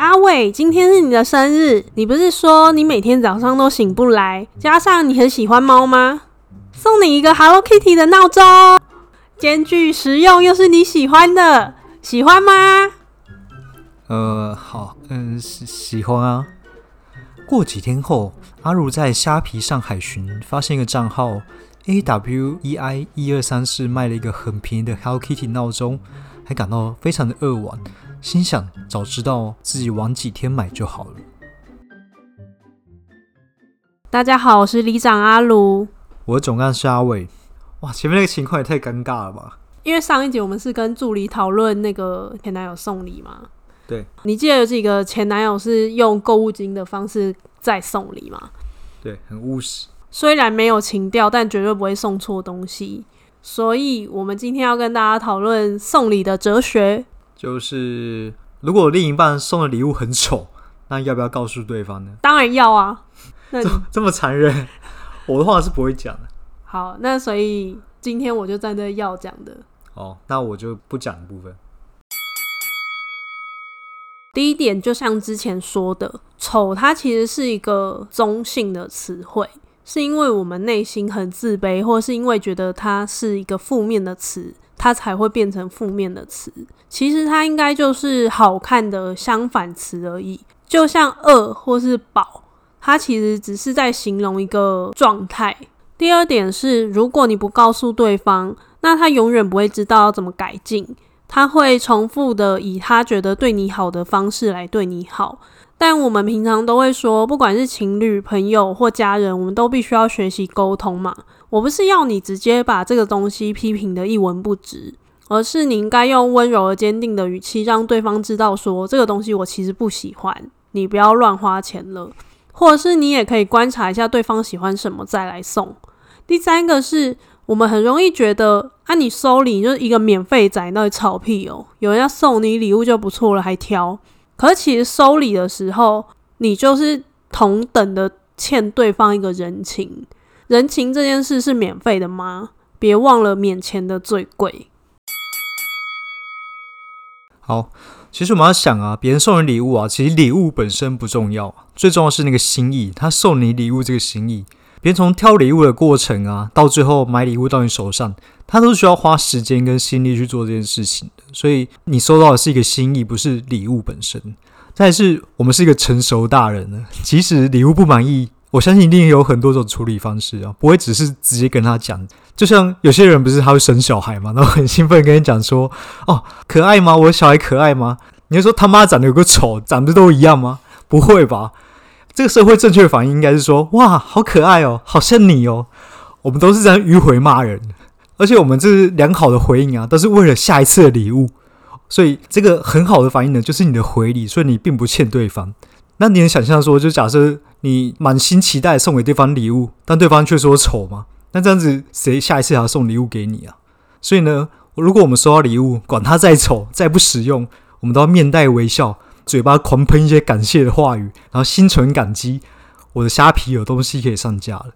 阿伟，今天是你的生日，你不是说你每天早上都醒不来，加上你很喜欢猫吗？送你一个 Hello Kitty 的闹钟，兼具实用又是你喜欢的，喜欢吗？呃，好，嗯，喜喜欢啊。过几天后，阿如在虾皮上海巡，发现一个账号 A W E I 一二三四卖了一个很便宜的 Hello Kitty 闹钟，还感到非常的扼腕。心想，早知道自己晚几天买就好了。大家好，我是里长阿卢，我的总干事阿伟。哇，前面那个情况也太尴尬了吧？因为上一集我们是跟助理讨论那个前男友送礼嘛。对，你记得有几个前男友是用购物金的方式在送礼吗？对，很务实。虽然没有情调，但绝对不会送错东西。所以我们今天要跟大家讨论送礼的哲学。就是如果另一半送的礼物很丑，那要不要告诉对方呢？当然要啊！那这这么残忍，我的话是不会讲的。好，那所以今天我就站在要讲的。哦，那我就不讲部分。第一点，就像之前说的，丑它其实是一个中性的词汇，是因为我们内心很自卑，或是因为觉得它是一个负面的词。它才会变成负面的词，其实它应该就是好看的相反词而已。就像饿或是饱，它其实只是在形容一个状态。第二点是，如果你不告诉对方，那他永远不会知道要怎么改进，他会重复的以他觉得对你好的方式来对你好。但我们平常都会说，不管是情侣、朋友或家人，我们都必须要学习沟通嘛。我不是要你直接把这个东西批评得一文不值，而是你应该用温柔而坚定的语气，让对方知道说这个东西我其实不喜欢，你不要乱花钱了。或者是你也可以观察一下对方喜欢什么再来送。第三个是我们很容易觉得啊，你收礼就是一个免费仔，那里吵屁哦，有人要送你礼物就不错了，还挑。可是其实收礼的时候，你就是同等的欠对方一个人情。人情这件事是免费的吗？别忘了免钱的最贵。好，其实我们要想啊，别人送人礼物啊，其实礼物本身不重要，最重要是那个心意。他送你礼物这个心意，别人从挑礼物的过程啊，到最后买礼物到你手上，他都需要花时间跟心力去做这件事情的。所以你收到的是一个心意，不是礼物本身。但是我们是一个成熟大人了，即使礼物不满意。我相信一定有很多种处理方式啊，不会只是直接跟他讲。就像有些人不是他会生小孩嘛，然后很兴奋跟你讲说：“哦，可爱吗？我的小孩可爱吗？”你就说他妈长得有个丑，长得都一样吗？不会吧？这个社会正确的反应应该是说：“哇，好可爱哦，好像你哦。”我们都是这样迂回骂人，而且我们这是良好的回应啊，都是为了下一次的礼物。所以这个很好的反应呢，就是你的回礼，所以你并不欠对方。那你能想象说，就假设。你满心期待送给对方礼物，但对方却说丑吗？那这样子谁下一次还要送礼物给你啊？所以呢，如果我们收到礼物，管它再丑再不实用，我们都要面带微笑，嘴巴狂喷一些感谢的话语，然后心存感激。我的虾皮有东西可以上架了。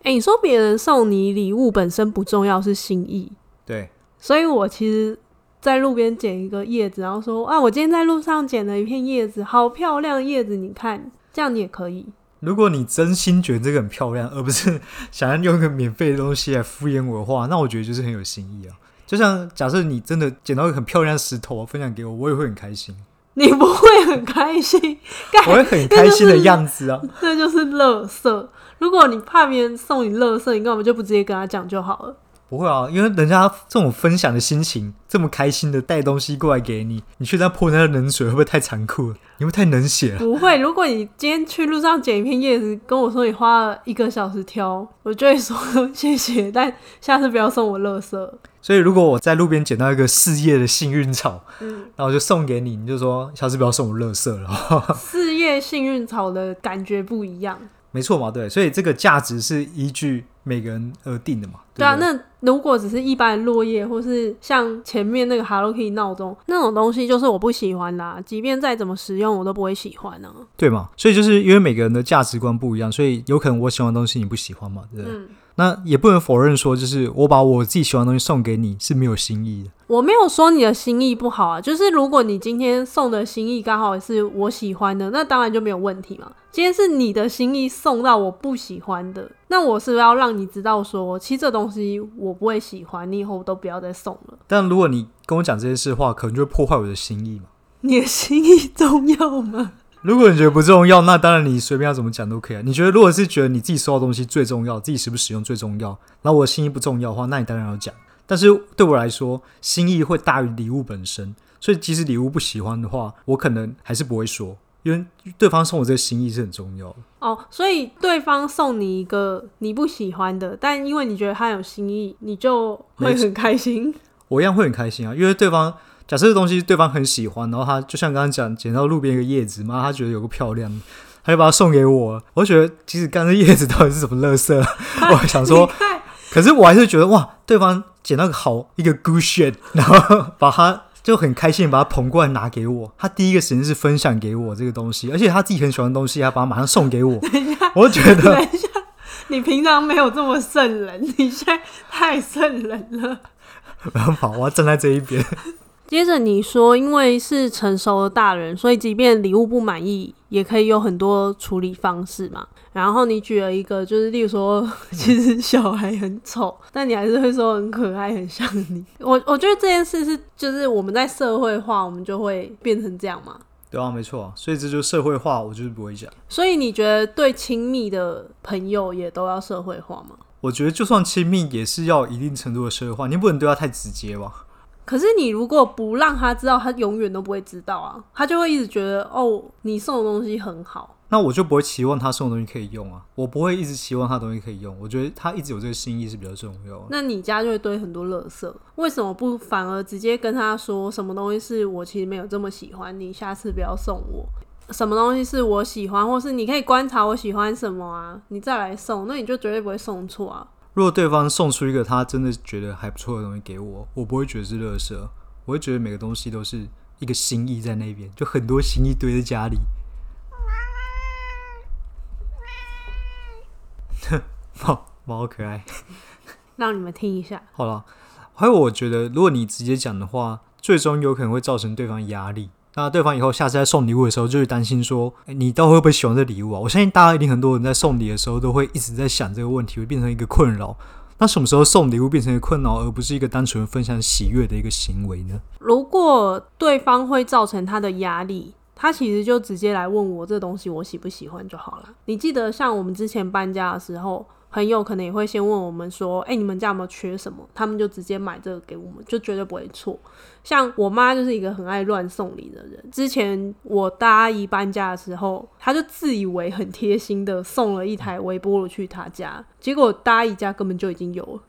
哎、欸，你说别人送你礼物本身不重要，是心意。对，所以我其实在路边捡一个叶子，然后说啊，我今天在路上捡了一片叶子，好漂亮叶子，你看。这样你也可以。如果你真心觉得这个很漂亮，而不是想要用一个免费的东西来敷衍我的话，那我觉得就是很有心意啊。就像假设你真的捡到一个很漂亮的石头分享给我，我也会很开心。你不会很开心？我会很开心的样子啊。这就是乐色。如果你怕别人送你乐色，你根本就不直接跟他讲就好了。不会啊，因为人家这种分享的心情，这么开心的带东西过来给你，你却在泼人家冷水，会不会太残酷了？你会太冷血了？不会，如果你今天去路上捡一片叶子，跟我说你花了一个小时挑，我就会说 谢谢，但下次不要送我垃圾。所以如果我在路边捡到一个四叶的幸运草，嗯，然后我就送给你，你就说下次不要送我垃圾了。四叶幸运草的感觉不一样，没错嘛，对，所以这个价值是依据每个人而定的嘛。对，对啊，那如果只是一般的落叶，或是像前面那个 Hello Kitty 闹钟那种东西，就是我不喜欢啦。即便再怎么实用，我都不会喜欢呢、啊。对嘛？所以就是因为每个人的价值观不一样，所以有可能我喜欢的东西你不喜欢嘛，对不对？嗯那也不能否认说，就是我把我自己喜欢的东西送给你是没有心意的。我没有说你的心意不好啊，就是如果你今天送的心意刚好是我喜欢的，那当然就没有问题嘛。今天是你的心意送到我不喜欢的，那我是不是要让你知道说，其实这东西我不会喜欢，你以后都不要再送了。但如果你跟我讲这件事的话，可能就会破坏我的心意嘛。你的心意重要吗？如果你觉得不重要，那当然你随便要怎么讲都可以啊。你觉得如果是觉得你自己收到东西最重要，自己使不使用最重要，然后我的心意不重要的话，那你当然要讲。但是对我来说，心意会大于礼物本身，所以即使礼物不喜欢的话，我可能还是不会说，因为对方送我这个心意是很重要的。哦，所以对方送你一个你不喜欢的，但因为你觉得他有心意，你就会很开心。我一样会很开心啊，因为对方。假设这东西对方很喜欢，然后他就像刚刚讲，捡到路边一个叶子嘛，他觉得有个漂亮，他就把它送给我。我觉得其实刚才叶子到底是什么垃圾？我想说，可是我还是觉得哇，对方捡到个好一个 good shit，然后把它就很开心把它捧过来拿给我。他第一个时间是分享给我这个东西，而且他自己很喜欢的东西，他把它马上送给我。我就觉得，等一下，你平常没有这么圣人，你现在太圣人了。没办法，我要站在这一边。接着你说，因为是成熟的大人，所以即便礼物不满意，也可以有很多处理方式嘛。然后你举了一个，就是例如说，其实小孩很丑，但你还是会说很可爱，很像你。我我觉得这件事是，就是我们在社会化，我们就会变成这样嘛。对啊，没错，所以这就是社会化，我就是不会讲。所以你觉得对亲密的朋友也都要社会化吗？我觉得就算亲密，也是要一定程度的社会化，你不能对他太直接吧。可是你如果不让他知道，他永远都不会知道啊，他就会一直觉得哦，你送的东西很好，那我就不会期望他送的东西可以用啊，我不会一直期望他东西可以用，我觉得他一直有这个心意是比较重要的。那你家就会堆很多垃圾，为什么不反而直接跟他说什么东西是我其实没有这么喜欢，你下次不要送我，什么东西是我喜欢，或是你可以观察我喜欢什么啊，你再来送，那你就绝对不会送错啊。如果对方送出一个他真的觉得还不错的东西给我，我不会觉得是垃圾，我会觉得每个东西都是一个心意在那边，就很多心意堆在家里。猫猫好可爱，让你们听一下。好了，还有我觉得，如果你直接讲的话，最终有可能会造成对方压力。那对方以后下次在送礼物的时候，就会担心说：“欸，你到底会不会喜欢这礼物啊？”我相信大家一定很多人在送礼的时候都会一直在想这个问题，会变成一个困扰。那什么时候送礼物变成一个困扰，而不是一个单纯分享喜悦的一个行为呢？如果对方会造成他的压力，他其实就直接来问我这东西我喜不喜欢就好了。你记得像我们之前搬家的时候。朋友可能也会先问我们说：“哎、你们家有没有缺什么？”他们就直接买这个给我们，就绝对不会错。像我妈就是一个很爱乱送礼的人。之前我大姨搬家的时候，她就自以为很贴心的送了一台微波炉去她家，结果大姨家根本就已经有了。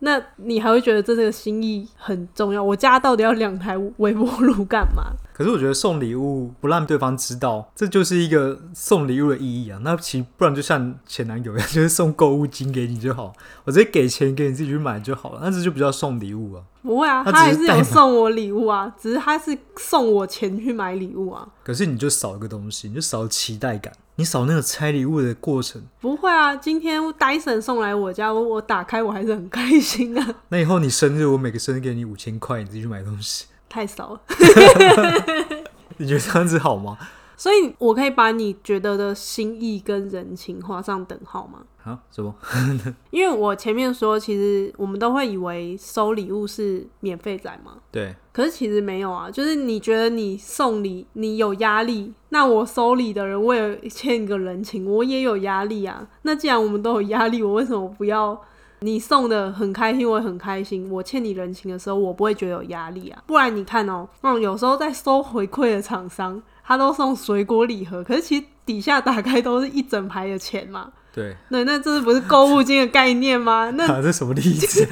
那你还会觉得这个心意很重要？我家到底要两台微波炉干嘛？可是我觉得送礼物不让对方知道，这就是一个送礼物的意义啊。那其不然就像前男友一样，就是送购物金给你就好，我直接给钱给你自己去买就好了。那这就比较送礼物啊。不会啊，他还是有送我礼物啊，只是他是送我钱去买礼物啊。可是你就少一个东西，你就少了期待感，你少那个拆礼物的过程。不会啊，今天戴森送来我家，我我打开我还是很开心啊。那以后你生日，我每个生日给你五千块，你自己去买东西。太少了。你觉得这样子好吗？所以，我可以把你觉得的心意跟人情画上等号吗？啊？什么？因为我前面说，其实我们都会以为收礼物是免费仔嘛。对。可是其实没有啊，就是你觉得你送礼你有压力，那我收礼的人我也欠一个人情，我也有压力啊。那既然我们都有压力，我为什么不要你送的很开心，我也很开心。我欠你人情的时候，我不会觉得有压力啊。不然你看哦，嗯，有时候在收回馈的厂商。他都送水果礼盒，可是其实底下打开都是一整排的钱嘛。对，那那这是不是购物金的概念吗？那、啊、这什么例子？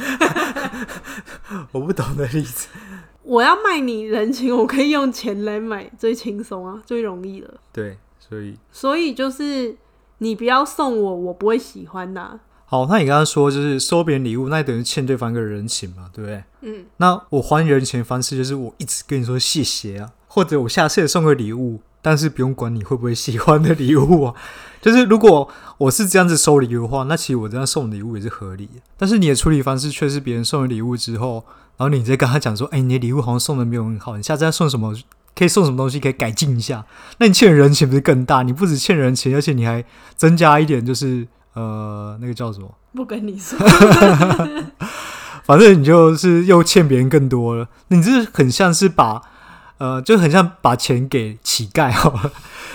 我不懂的例子。我要卖你人情，我可以用钱来买，最轻松啊，最容易了。对，所以所以就是你不要送我，我不会喜欢的、啊。好，那你刚刚说就是收别人礼物，那等于欠对方一个人情嘛，对不对？嗯。那我还人情的方式就是我一直跟你说谢谢啊，或者我下次也送个礼物，但是不用管你会不会喜欢的礼物啊。就是如果我是这样子收礼物的话，那其实我这样送礼物也是合理的。但是你的处理方式却是别人送了礼物之后。然后你再跟他讲说：“哎，你的礼物好像送的没有很好，你下次要送什么？可以送什么东西？可以改进一下。那你欠人情不是更大？你不止欠人情，而且你还增加一点，就是呃，那个叫什么？不跟你说，反正你就是又欠别人更多了。你这很像是把呃，就很像把钱给乞丐 好了。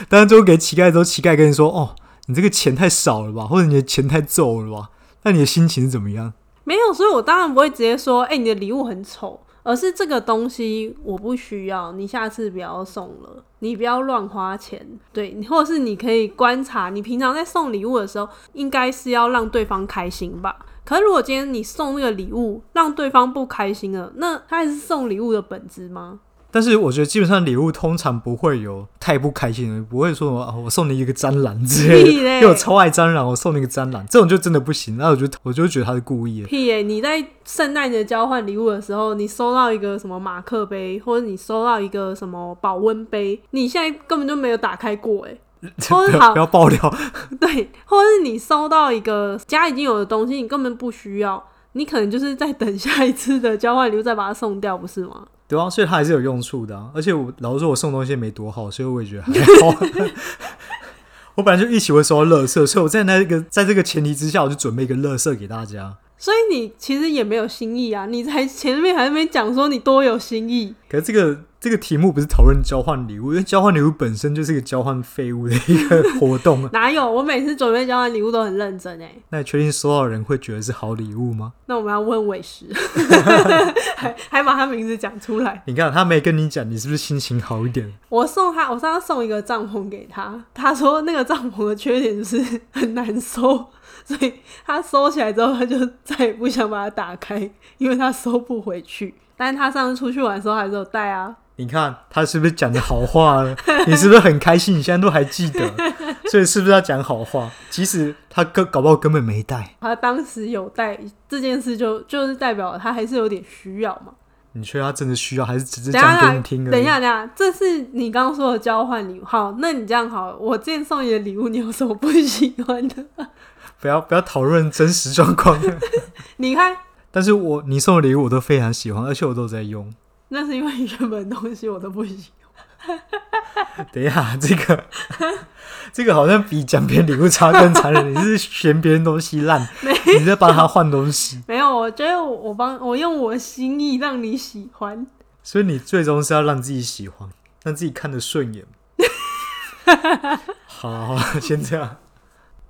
但是最后给乞丐之后，乞丐跟你说：‘哦，你这个钱太少了吧？或者你的钱太皱了吧？’那你的心情是怎么样？”没有，所以我当然不会直接说，哎、你的礼物很丑，而是这个东西我不需要，你下次不要送了，你不要乱花钱，对，或者是你可以观察，你平常在送礼物的时候，应该是要让对方开心吧。可是如果今天你送那个礼物让对方不开心了，那他还是送礼物的本质吗？但是我觉得基本上礼物通常不会有太不开心的，不会说什么啊，我送你一个蟑螂之类的，因为我超爱蟑螂，我送你一个蟑螂，这种就真的不行。那我就我就觉得他是故意的。屁耶！你在圣诞节交换礼物的时候，你收到一个什么马克杯，或者你收到一个什么保温杯，你现在根本就没有打开过，哎，或者好不要爆料，对，或者是你收到一个家已经有的东西，你根本不需要，你可能就是在等下一次的交换礼物再把它送掉，不是吗？对啊，所以它还是有用处的啊。而且我老实说，我送东西没多好，所以我也觉得还好。我本来就一起会收到垃圾，所以我在那个在这个前提之下，我就准备一个垃圾给大家。所以你其实也没有心意啊，你才前面还没讲说你多有心意。可是这个这个题目不是讨论交换礼物，因为交换礼物本身就是一个交换废物的一个活动啊。哪有？我每次准备交换礼物都很认真哎。那你确定收到的人会觉得是好礼物吗？那我们要问伟石，还还把他名字讲出来。你看他没跟你讲，你是不是心情好一点？我送他，我上次送一个帐篷给他，他说那个帐篷的缺点就是很难收。所以他收起来之后，他就再也不想把它打开，因为他收不回去。但是他上次出去玩的时候还是有带啊。你看他是不是讲的好话了？你是不是很开心？你现在都还记得？所以是不是要讲好话？即使他根搞不好根本没带，他当时有带这件事就，就就是代表他还是有点需要嘛。你觉得他真的需要，还是只是讲给你听而已？等一下，等一下，这是你刚刚说的交换礼物。好，那你这样好了，我之前送你的礼物，你有什么不喜欢的？不要不要讨论真实状况。你看，但是我你送的礼物我都非常喜欢，而且我都在用。那是因为原本东西我都不喜欢。等一下，这个这个好像比讲别人礼物差更残忍。你是嫌别人东西烂，你在帮他换东西。没有，我觉得我帮我用我的心意让你喜欢。所以你最终是要让自己喜欢，让自己看得顺眼。好，好，先这样。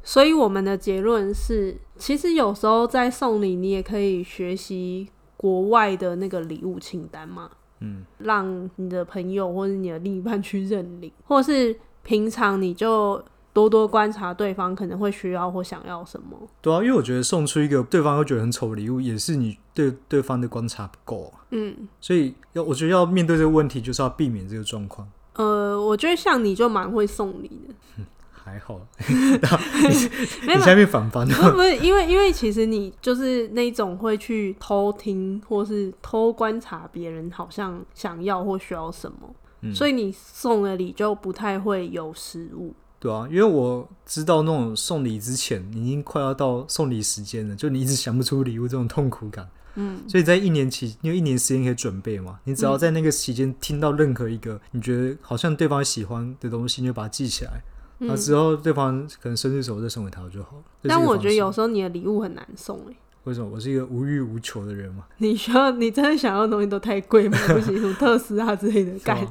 所以我们的结论是，其实有时候在送礼，你也可以学习国外的那个礼物清单嘛。嗯，让你的朋友或者你的另一半去认领，或是平常你就多多观察对方可能会需要或想要什么。对啊，因为我觉得送出一个对方会觉得很丑的礼物，也是你对对方的观察不够啊。嗯，所以要我觉得要面对这个问题，就是要避免这个状况。呃，我觉得像你就蛮会送礼的。还好，你你下面反翻不 不是因为因为其实你就是那种会去偷听或是偷观察别人好像想要或需要什么，嗯、所以你送的礼就不太会有失误。对啊，因为我知道那种送礼之前，你已经快要到送礼时间了，就你一直想不出礼物这种痛苦感。嗯，所以在一年期，因为一年时间可以准备嘛，你只要在那个期间听到任何一个你觉得好像对方喜欢的东西，你就把它记起来。那、嗯、之后对方可能生日时候再送给他就好了。但我觉得有时候你的礼物很难送哎、欸。为什么？我是一个无欲无求的人嘛。你需要你真的想要的东西都太贵吗？不行，什么特斯拉之类的，干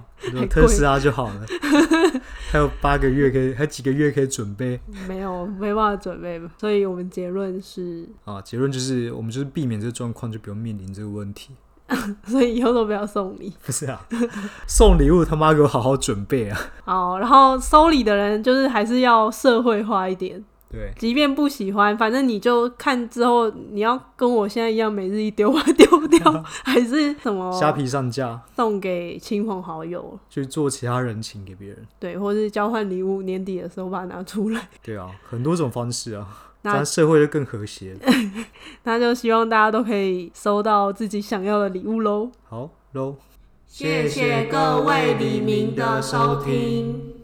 特斯拉就好了。还有八个月可以，还有几个月可以准备。没有，没办法准备。所以我们结论是啊，结论就是我们就是避免这个状况，就不用面临这个问题。所以以后都不要送礼。不是啊，送礼物他妈给我好好准备啊！好，然后收礼的人就是还是要社会化一点。对，即便不喜欢，反正你就看之后，你要跟我现在一样，每日一丢 丢掉，还是什么虾皮上架送给亲朋好友，去做其他人情给别人，对，或是交换礼物，年底的时候把它拿出来。对啊，很多种方式啊，那咱社会就更和谐。那就希望大家都可以收到自己想要的礼物喽。好喽，谢谢各位黎明的收听。